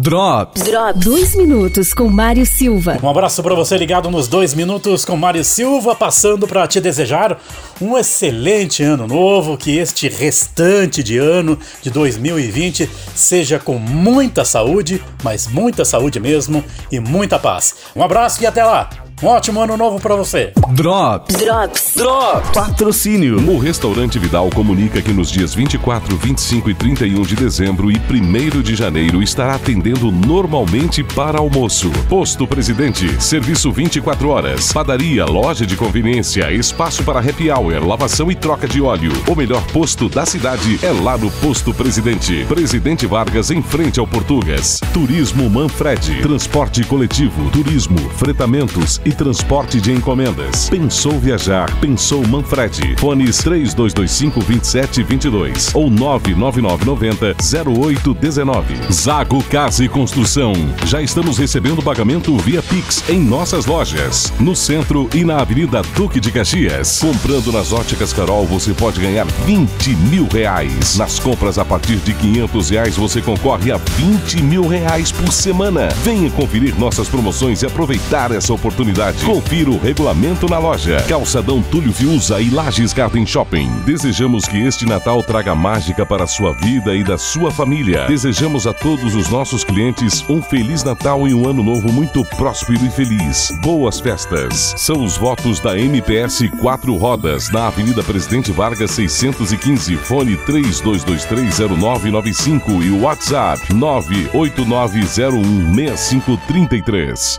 Drops. Drops. Dois minutos com Mário Silva. Um abraço para você ligado nos dois minutos com Mário Silva, passando para te desejar um excelente ano novo, que este restante de ano de 2020 seja com muita saúde, mas muita saúde mesmo e muita paz. Um abraço e até lá. Um ótimo ano novo para você. Drops. Drops. Drops. Patrocínio. O Restaurante Vidal comunica que nos dias 24, 25 e 31 de dezembro e 1 de janeiro estará atendendo normalmente para almoço. Posto Presidente. Serviço 24 horas. Padaria, loja de conveniência, espaço para happy hour, lavação e troca de óleo. O melhor posto da cidade é lá no Posto Presidente. Presidente Vargas em frente ao Portugas. Turismo Manfred. Transporte coletivo, turismo, fretamentos e e transporte de encomendas. Pensou viajar? Pensou Manfred. Fones 3225 2722 ou 99990 0819. Zago Casa e Construção. Já estamos recebendo pagamento via Pix em nossas lojas. No centro e na Avenida Duque de Caxias. Comprando nas óticas Carol, você pode ganhar 20 mil reais. Nas compras a partir de 500 reais, você concorre a 20 mil reais por semana. Venha conferir nossas promoções e aproveitar essa oportunidade Confira o regulamento na loja. Calçadão Túlio Fiuza e Lages Garden Shopping. Desejamos que este Natal traga mágica para a sua vida e da sua família. Desejamos a todos os nossos clientes um Feliz Natal e um Ano Novo muito próspero e feliz. Boas festas. São os votos da MPS Quatro Rodas, na Avenida Presidente Vargas 615, fone 32230995 e WhatsApp 989016533.